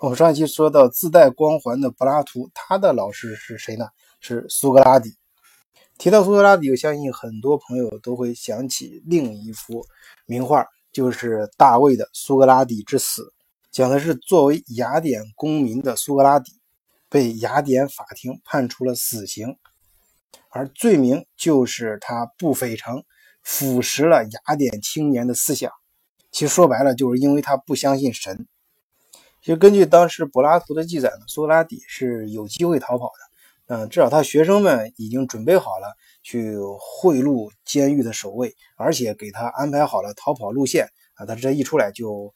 我们上一期说到自带光环的柏拉图，他的老师是谁呢？是苏格拉底。提到苏格拉底，我相信很多朋友都会想起另一幅名画，就是大卫的《苏格拉底之死》，讲的是作为雅典公民的苏格拉底被雅典法庭判处了死刑，而罪名就是他不非常腐蚀了雅典青年的思想。其实说白了，就是因为他不相信神。其实根据当时柏拉图的记载呢，苏格拉底是有机会逃跑的。嗯，至少他学生们已经准备好了去贿赂监狱的守卫，而且给他安排好了逃跑路线啊。他这一出来就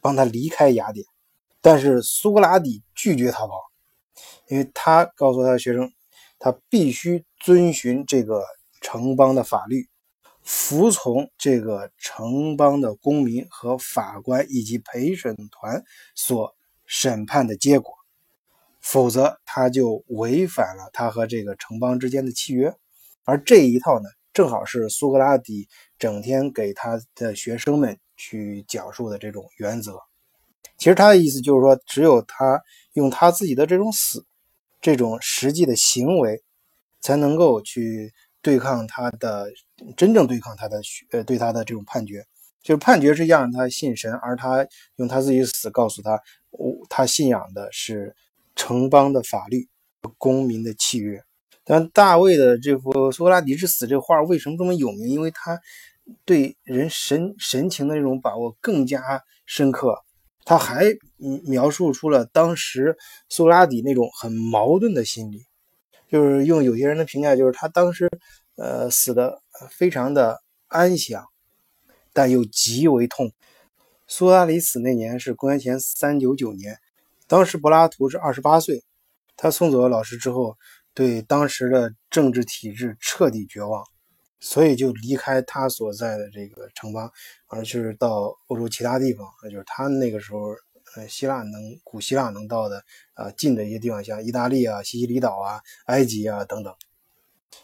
帮他离开雅典。但是苏格拉底拒绝逃跑，因为他告诉他的学生，他必须遵循这个城邦的法律。服从这个城邦的公民和法官以及陪审团所审判的结果，否则他就违反了他和这个城邦之间的契约。而这一套呢，正好是苏格拉底整天给他的学生们去讲述的这种原则。其实他的意思就是说，只有他用他自己的这种死，这种实际的行为，才能够去。对抗他的真正对抗他的呃对他的这种判决，就是判决是让他信神，而他用他自己死告诉他，他信仰的是城邦的法律、公民的契约。但大卫的这幅《苏格拉底之死》这画为什么这么有名？因为他对人神神情的这种把握更加深刻。他还描述出了当时苏格拉底那种很矛盾的心理。就是用有些人的评价，就是他当时，呃，死的非常的安详，但又极为痛。苏格拉底死那年是公元前三九九年，当时柏拉图是二十八岁。他送走了老师之后，对当时的政治体制彻底绝望，所以就离开他所在的这个城邦，而是到欧洲其他地方。那就是他那个时候。呃，希腊能古希腊能到的啊，近的一些地方，像意大利啊、西西里岛啊、埃及啊等等，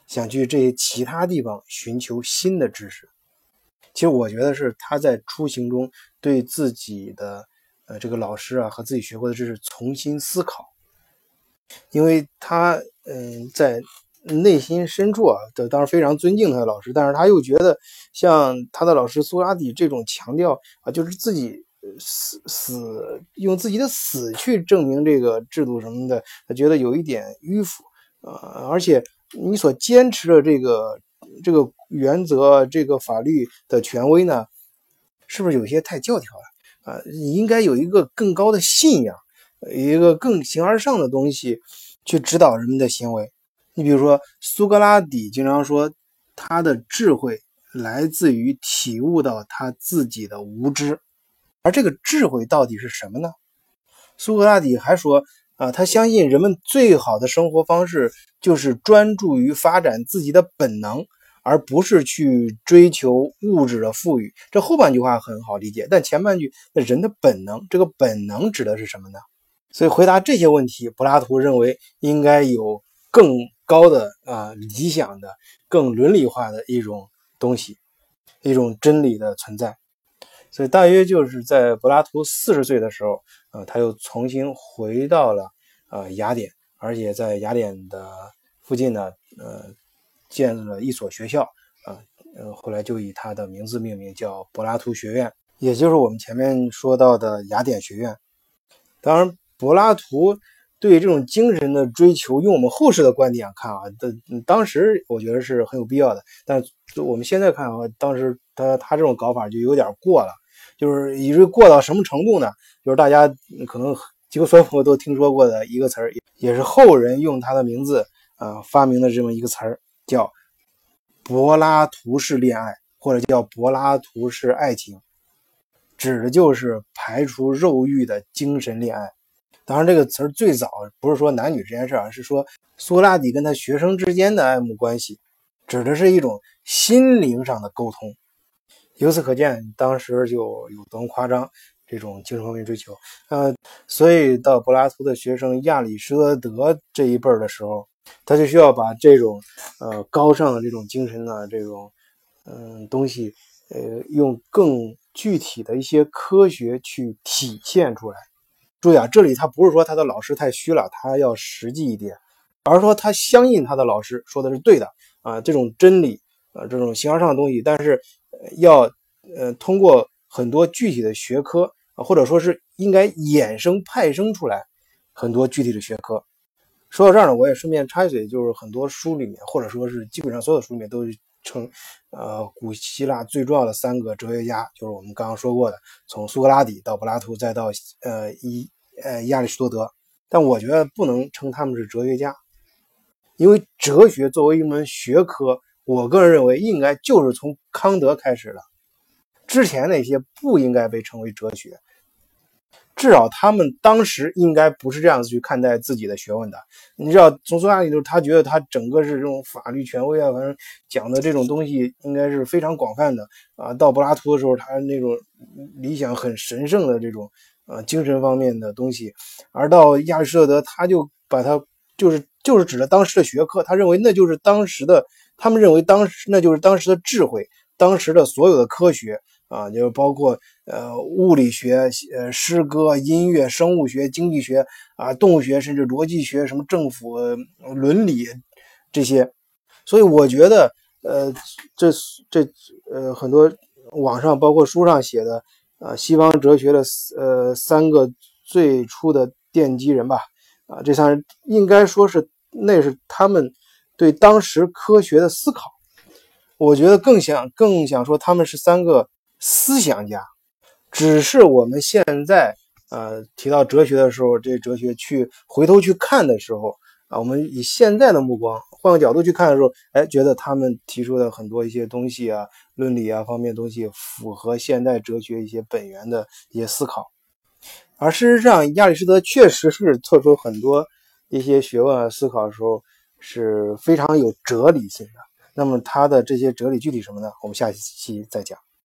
想去这些其他地方寻求新的知识。其实我觉得是他在出行中对自己的呃这个老师啊和自己学过的知识重新思考，因为他嗯在内心深处啊，当然非常尊敬他的老师，但是他又觉得像他的老师苏拉底这种强调啊，就是自己。死死用自己的死去证明这个制度什么的，他觉得有一点迂腐，呃，而且你所坚持的这个这个原则、这个法律的权威呢，是不是有些太教条了？啊，你应该有一个更高的信仰，一个更形而上的东西去指导人们的行为。你比如说，苏格拉底经常说，他的智慧来自于体悟到他自己的无知。而这个智慧到底是什么呢？苏格拉底还说啊，他相信人们最好的生活方式就是专注于发展自己的本能，而不是去追求物质的富裕。这后半句话很好理解，但前半句那人的本能，这个本能指的是什么呢？所以回答这些问题，柏拉图认为应该有更高的啊理想的、更伦理化的一种东西，一种真理的存在。所以大约就是在柏拉图四十岁的时候，呃，他又重新回到了呃雅典，而且在雅典的附近呢，呃，建立了一所学校，啊，呃，后来就以他的名字命名，叫柏拉图学院，也就是我们前面说到的雅典学院。当然，柏拉图对这种精神的追求，用我们后世的观点看啊，的当时我觉得是很有必要的，但我们现在看啊，当时他他这种搞法就有点过了。就是以至于过到什么程度呢？就是大家可能几乎所有朋友都听说过的一个词儿，也是后人用他的名字啊发明的这么一个词儿，叫柏拉图式恋爱，或者叫柏拉图式爱情，指的就是排除肉欲的精神恋爱。当然，这个词儿最早不是说男女这件事儿，是说苏格拉底跟他学生之间的爱慕关系，指的是一种心灵上的沟通。由此可见，当时就有多么夸张这种精神方面追求。呃，所以到柏拉图的学生亚里士多德这一辈儿的时候，他就需要把这种呃高尚的这种精神呢，这种嗯东西，呃，用更具体的一些科学去体现出来。注意啊，这里他不是说他的老师太虚了，他要实际一点，而是说他相信他的老师说的是对的啊，这种真理啊，这种形而上的东西，但是要呃通过很多具体的学科，或者说是应该衍生派生出来很多具体的学科。说到这儿呢，我也顺便插一嘴，就是很多书里面，或者说是基本上所有的书里面都是称，呃，古希腊最重要的三个哲学家，就是我们刚刚说过的，从苏格拉底到柏拉图，再到呃伊呃亚里士多德。但我觉得不能称他们是哲学家，因为哲学作为一门学科，我个人认为应该就是从康德开始的，之前那些不应该被称为哲学。至少他们当时应该不是这样子去看待自己的学问的。你知道，从苏格拉底就是他觉得他整个是这种法律权威啊，反正讲的这种东西应该是非常广泛的啊。到柏拉图的时候，他那种理想很神圣的这种呃精神方面的东西，而到亚里士多德，他就把他就是就是指着当时的学科，他认为那就是当时的，他们认为当时那就是当时的智慧，当时的所有的科学。啊，就是包括呃物理学、呃诗歌、音乐、生物学、经济学啊、动物学，甚至逻辑学、什么政府伦理这些。所以我觉得，呃，这这呃很多网上包括书上写的啊，西方哲学的呃三个最初的奠基人吧，啊，这三人应该说是那是他们对当时科学的思考。我觉得更想更想说他们是三个。思想家，只是我们现在呃提到哲学的时候，这哲学去回头去看的时候啊，我们以现在的目光换个角度去看的时候，哎，觉得他们提出的很多一些东西啊，伦理啊方面东西符合现代哲学一些本源的一些思考。而事实上，亚里士多德确实是做出很多一些学问啊思考的时候是非常有哲理性的。那么它的这些哲理具体什么呢？我们下期再讲。